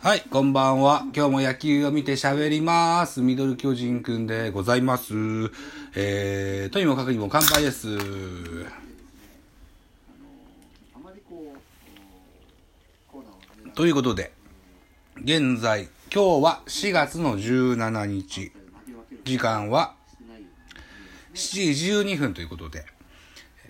はい、こんばんは。今日も野球を見て喋ります。ミドル巨人くんでございます。えー、とにもかくにも乾杯です。ということで、現在、今日は4月の17日、時間は7時12分ということで、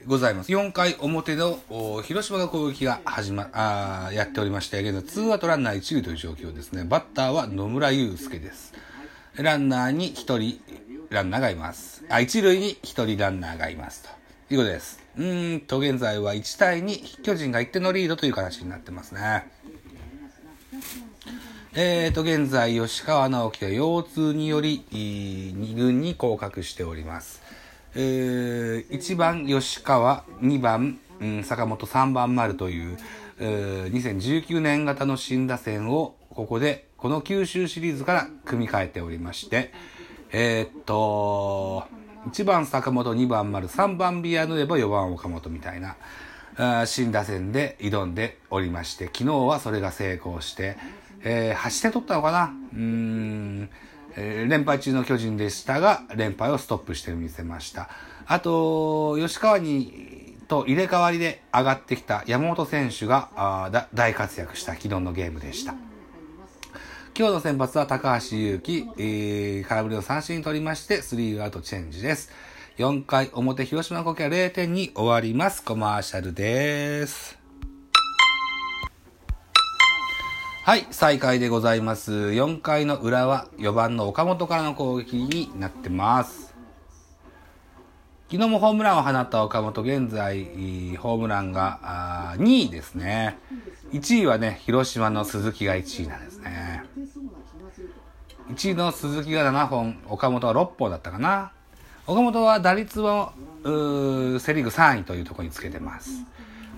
ございます。4回表の広島の攻撃が始ま、あやっておりまして、現在2アウトランナー1塁という状況ですね。バッターは野村祐介です。ランナーに1人ランナーがいます。あ、1塁に1人ランナーがいます。ということです。うーんと、現在は1対2、巨人が1点のリードという形になってますね。えーと、現在、吉川直樹は腰痛により、2軍に降格しております。えー、1番吉川、2番、うん、坂本、3番丸という、えー2019年型の新打線を、ここで、この九州シリーズから組み替えておりまして、えーっと、1番坂本、2番丸、3番ビアヌエバ、4番岡本みたいな、新打線で挑んでおりまして、昨日はそれが成功して、えー8点取ったのかな？うん、えー連敗中の巨人でしたが、連敗をストップしてみせました。あと、吉川に、と入れ替わりで上がってきた山本選手があ大活躍した昨日のゲームでした。今日の先発は高橋祐希、えー、空振りの三振取りまして、スリーアウトチェンジです。4回表、広島の攻撃は0点に終わります。コマーシャルです。はい、再開でございます。4回の裏は4番の岡本からの攻撃になってます。昨日もホームランを放った岡本、現在、ホームランが2位ですね。1位はね、広島の鈴木が1位なんですね。1位の鈴木が7本、岡本は6本だったかな。岡本は打率は、うーセリーグ3位というところにつけてます。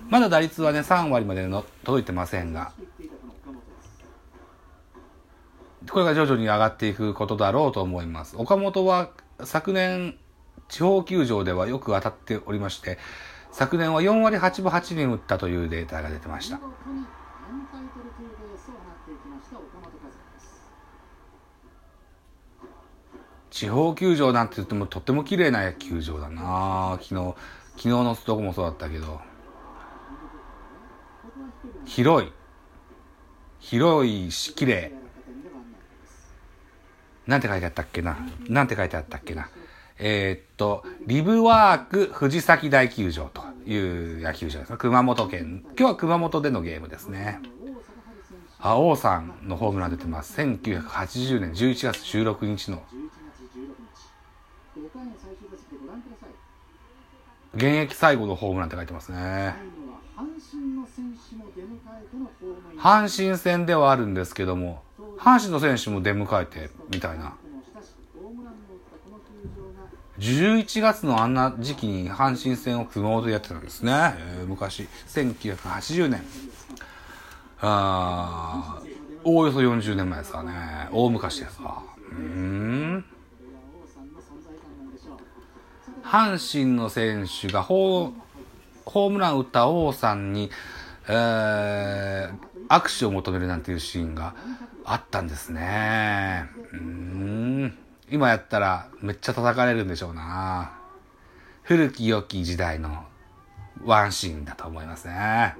まだ打率はね、3割までの届いてませんが、これが徐々に上がっていくことだろうと思います。岡本は昨年、地方球場ではよく当たっておりまして、昨年は4割8分8厘打ったというデータが出てました。地方球場なんて言ってもとっても綺麗な球場だな昨日、昨日のとこもそうだったけど。広い。広いし、綺麗。なんて書いてあったっけな？なんて書いてあったっけな？えーっと、リブワーク藤崎大球場という野球場ですね。熊本県。今日は熊本でのゲームですね。あ、王さんのホームラン出てます。1980年11月16日の現役最後のホームランって書いてますね。阪神戦ではあるんですけども、阪神の選手も出迎えてみたいな。11月のあんな時期に阪神戦を熊本でやってたんですね。えー昔、1980年。あーおおよそ40年前ですかね。大昔ですわ。うん。阪神の選手がホーホームラン打った王さんに、えー、握手を求めるなんていうシーンがあったんですね。うん。今やったらめっちゃ叩かれるんでしょうな。古き良き時代のワンシーンだと思いますね。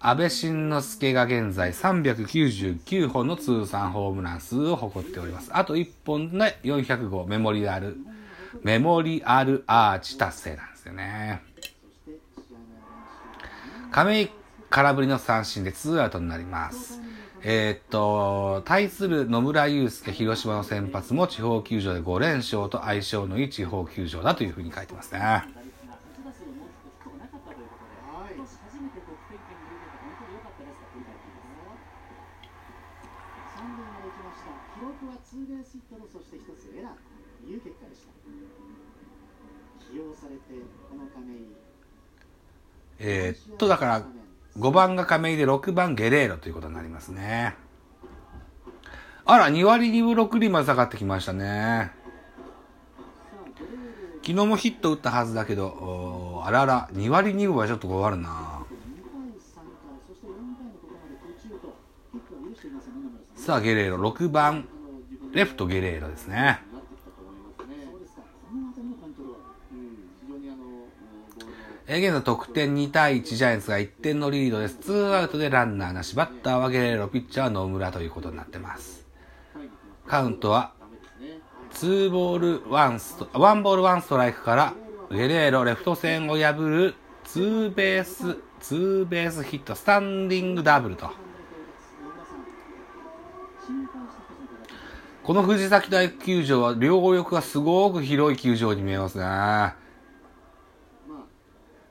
安倍晋之助が現在399本の通算ホームラン数を誇っております。あと1本で400号メモリアル、メモリアルアーチ達成なんですよね。亀井空振りの三振で2アウトになります。えーっと、対する野村祐介広島の先発も地方球場で5連勝と相性のいい地方球場だというふうに書いてますね。記録はツーベースヒットとそして一つエラーという結果でした起用されてこの亀井えーっと、だから、5番が亀井で6番ゲレーロということになりますね。あら、2割2分6厘まで下がってきましたね。昨日もヒット打ったはずだけど、あらら、2割2分はちょっと困るな。さあ、ゲレーロ、6番、レフトゲレーロですね。え現在得点2対1ジャイアンツが1点のリードです。ツーアウトでランナーなし。バッターはゲレーロ、ピッチャーは野村ということになってます。カウントは、2ボール1スト、1ボール1ストライクから、ゲレーロ、レフト線を破る、ツーベース、ツーベースヒット、スタンディングダブルと。この藤崎大球場は両翼がすごく広い球場に見えますね。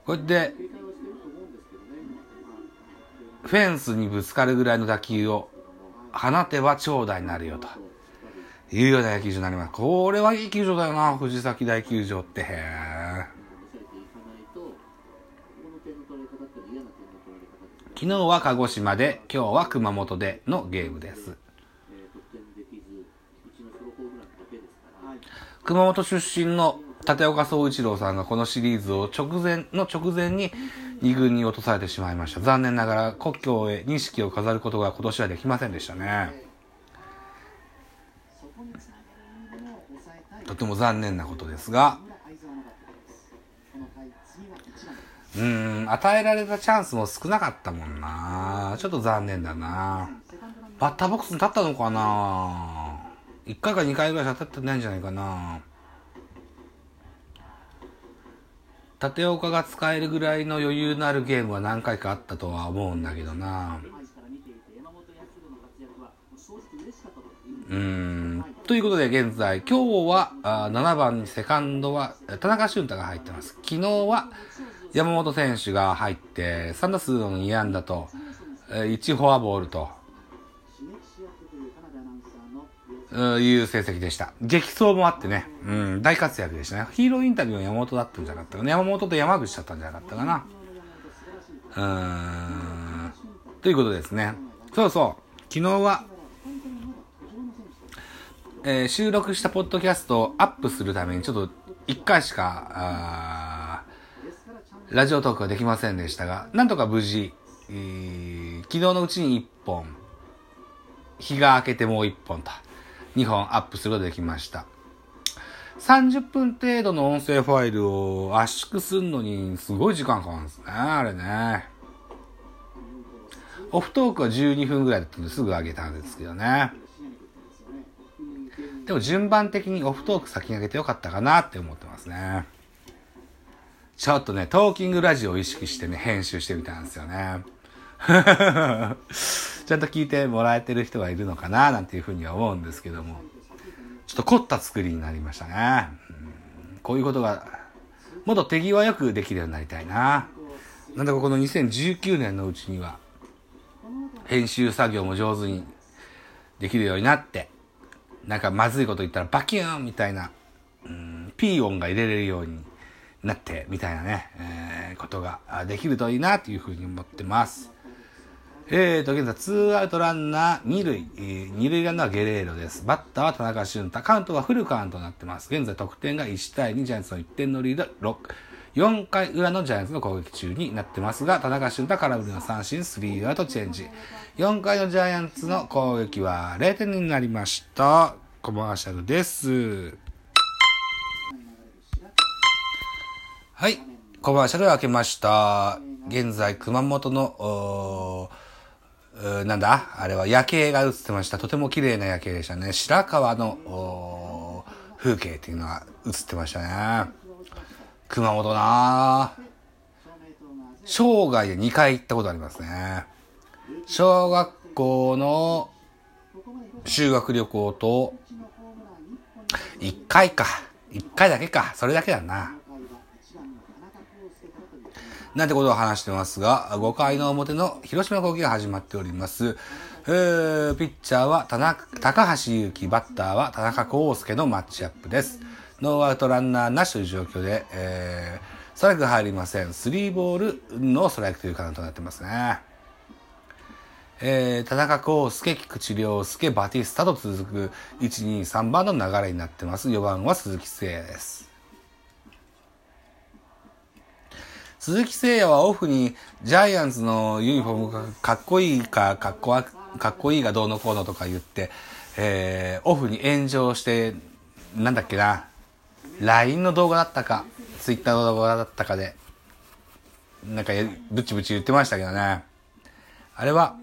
こうやって、フェンスにぶつかるぐらいの打球を放てば長打になるよと。いうような野球場になります。これはいい球場だよな、藤崎大球場って。昨日は鹿児島で、今日は熊本でのゲームです。熊本出身の立岡総一郎さんがこのシリーズを直前の直前に2軍に落とされてしまいました。残念ながら故郷へ錦を飾ることが今年はできませんでしたね。とても残念なことですが、うん、与えられたチャンスも少なかったもんな。ちょっと残念だな。バッターボックスに立ったのかな ?1 回か2回ぐらいしか立ってないんじゃないかな。立岡が使えるぐらいの余裕のあるゲームは何回かあったとは思うんだけどな。うん。ということで現在、今日はあ7番にセカンドは田中俊太が入ってます。昨日は山本選手が入って3打数の2安打と1フォアボールという成績でした。激走もあってね、うん、大活躍でしたね。ヒーローインタビューは山本だったんじゃなかったかな。山本と山口だったんじゃなかったかな。うーん、ということですね。そうそう。昨日は、えー、収録したポッドキャストをアップするためにちょっと1回しか、ラジオトークができませんでしたが、なんとか無事、えー、昨日のうちに1本、日が明けてもう1本と。2本アップすることができました。30分程度の音声ファイルを圧縮するのにすごい時間かかるんですね、あれね。オフトークは12分ぐらいだったのですぐ上げたんですけどね。でも順番的にオフトーク先に上げてよかったかなって思ってますね。ちょっとね、トーキングラジオを意識してね、編集してみたんですよね。ちゃんと聞いてもらえてる人がいるのかななんていうふうには思うんですけども、ちょっと凝った作りになりましたね。うん、こういうことが、もっと手際よくできるようになりたいな。なんだかこの2019年のうちには、編集作業も上手にできるようになって、なんかまずいこと言ったらバキューンみたいな、うん、ピー音が入れれるようになって、みたいなね、えー、ことができるといいなというふうに思ってます。えーと、現在、ツーアウトランナー2塁、二塁ランナーはゲレーロです。バッターは田中俊太。カウントはフルカウントになってます。現在、得点が1対2、ジャイアンツの1点のリード、6。4回裏のジャイアンツの攻撃中になってますが、田中俊太空振りの三振、スリーアウトチェンジ。4回のジャイアンツの攻撃は0点になりました。コマーシャルです。はい。コマーシャル開けました。現在、熊本の、なんだ？あれは夜景が映ってました。とても綺麗な夜景でしたね。白川の風景っていうのが映ってましたね。熊本な生涯で2回行ったことありますね。小学校の修学旅行と、1回か。1回だけか。それだけだな。なんてことを話してますが、5回の表の広島攻撃が始まっております。えー、ピッチャーは田中高橋祐希、バッターは田中康介のマッチアップです。ノーアウトランナーなしという状況で、えー、ストライク入りません。スリーボールのストライクというカウントになってますね。えー、田中康介、菊池涼介、バティスタと続く1、2、3番の流れになってます。4番は鈴木誠也です。鈴木誠也はオフにジャイアンツのユニフォームがかっこいいか、かっこわ、かっこいいがどうのこうのとか言って、えー、オフに炎上して、なんだっけな、LINE の動画だったか、Twitter の動画だったかで、なんかブチブチ言ってましたけどね。あれは、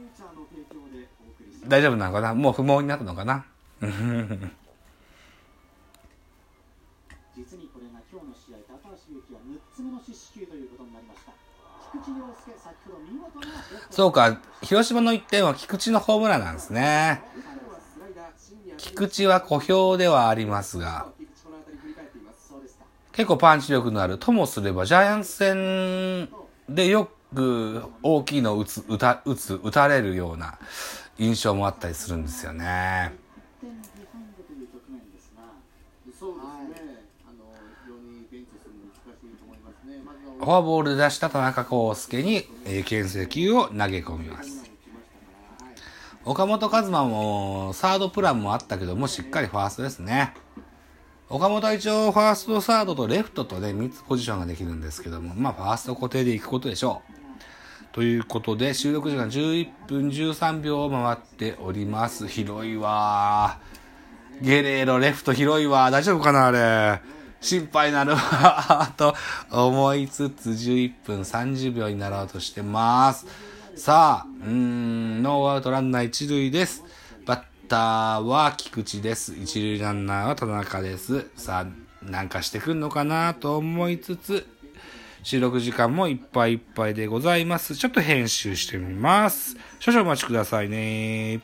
大丈夫なのかな？もう不毛になったのかな？実にこれが今日の試合高橋由紀は6つ目の四死球ということになりました菊池涼介先ほど見事なそうか、広島の1点は菊池のホームランなんですね。菊池は小兵ではありますが、結構パンチ力のある。ともすれば、ジャイアンツ戦でよく大きいのを打つ、打た、打つ、打たれるような印象もあったりするんですよね。1点ビハインドという局面ですがそうですね、あの非常にベンチするの難しいと思いますね。まずはフォアボールで出した田中康介に、えー、牽制球を投げ込みます。岡本和真もサードプランもあったけども、しっかりファーストですね。岡本は一応ファースト、サードとレフトとね、3つポジションができるんですけども、まあファースト固定でいくことでしょう。ということで、収録時間11分13秒を回っております。広いわー。ゲレーロ、レフト広いわ。大丈夫かなあれ。心配なるわ。と思いつつ11分30秒になろうとしてます。さあ、うーん、ノーアウトランナー一塁です。バッターは菊池です。一塁ランナーは田中です。さあ、なんかしてくんのかなと思いつつ、収録時間もいっぱいいっぱいでございます。ちょっと編集してみます。少々お待ちくださいね。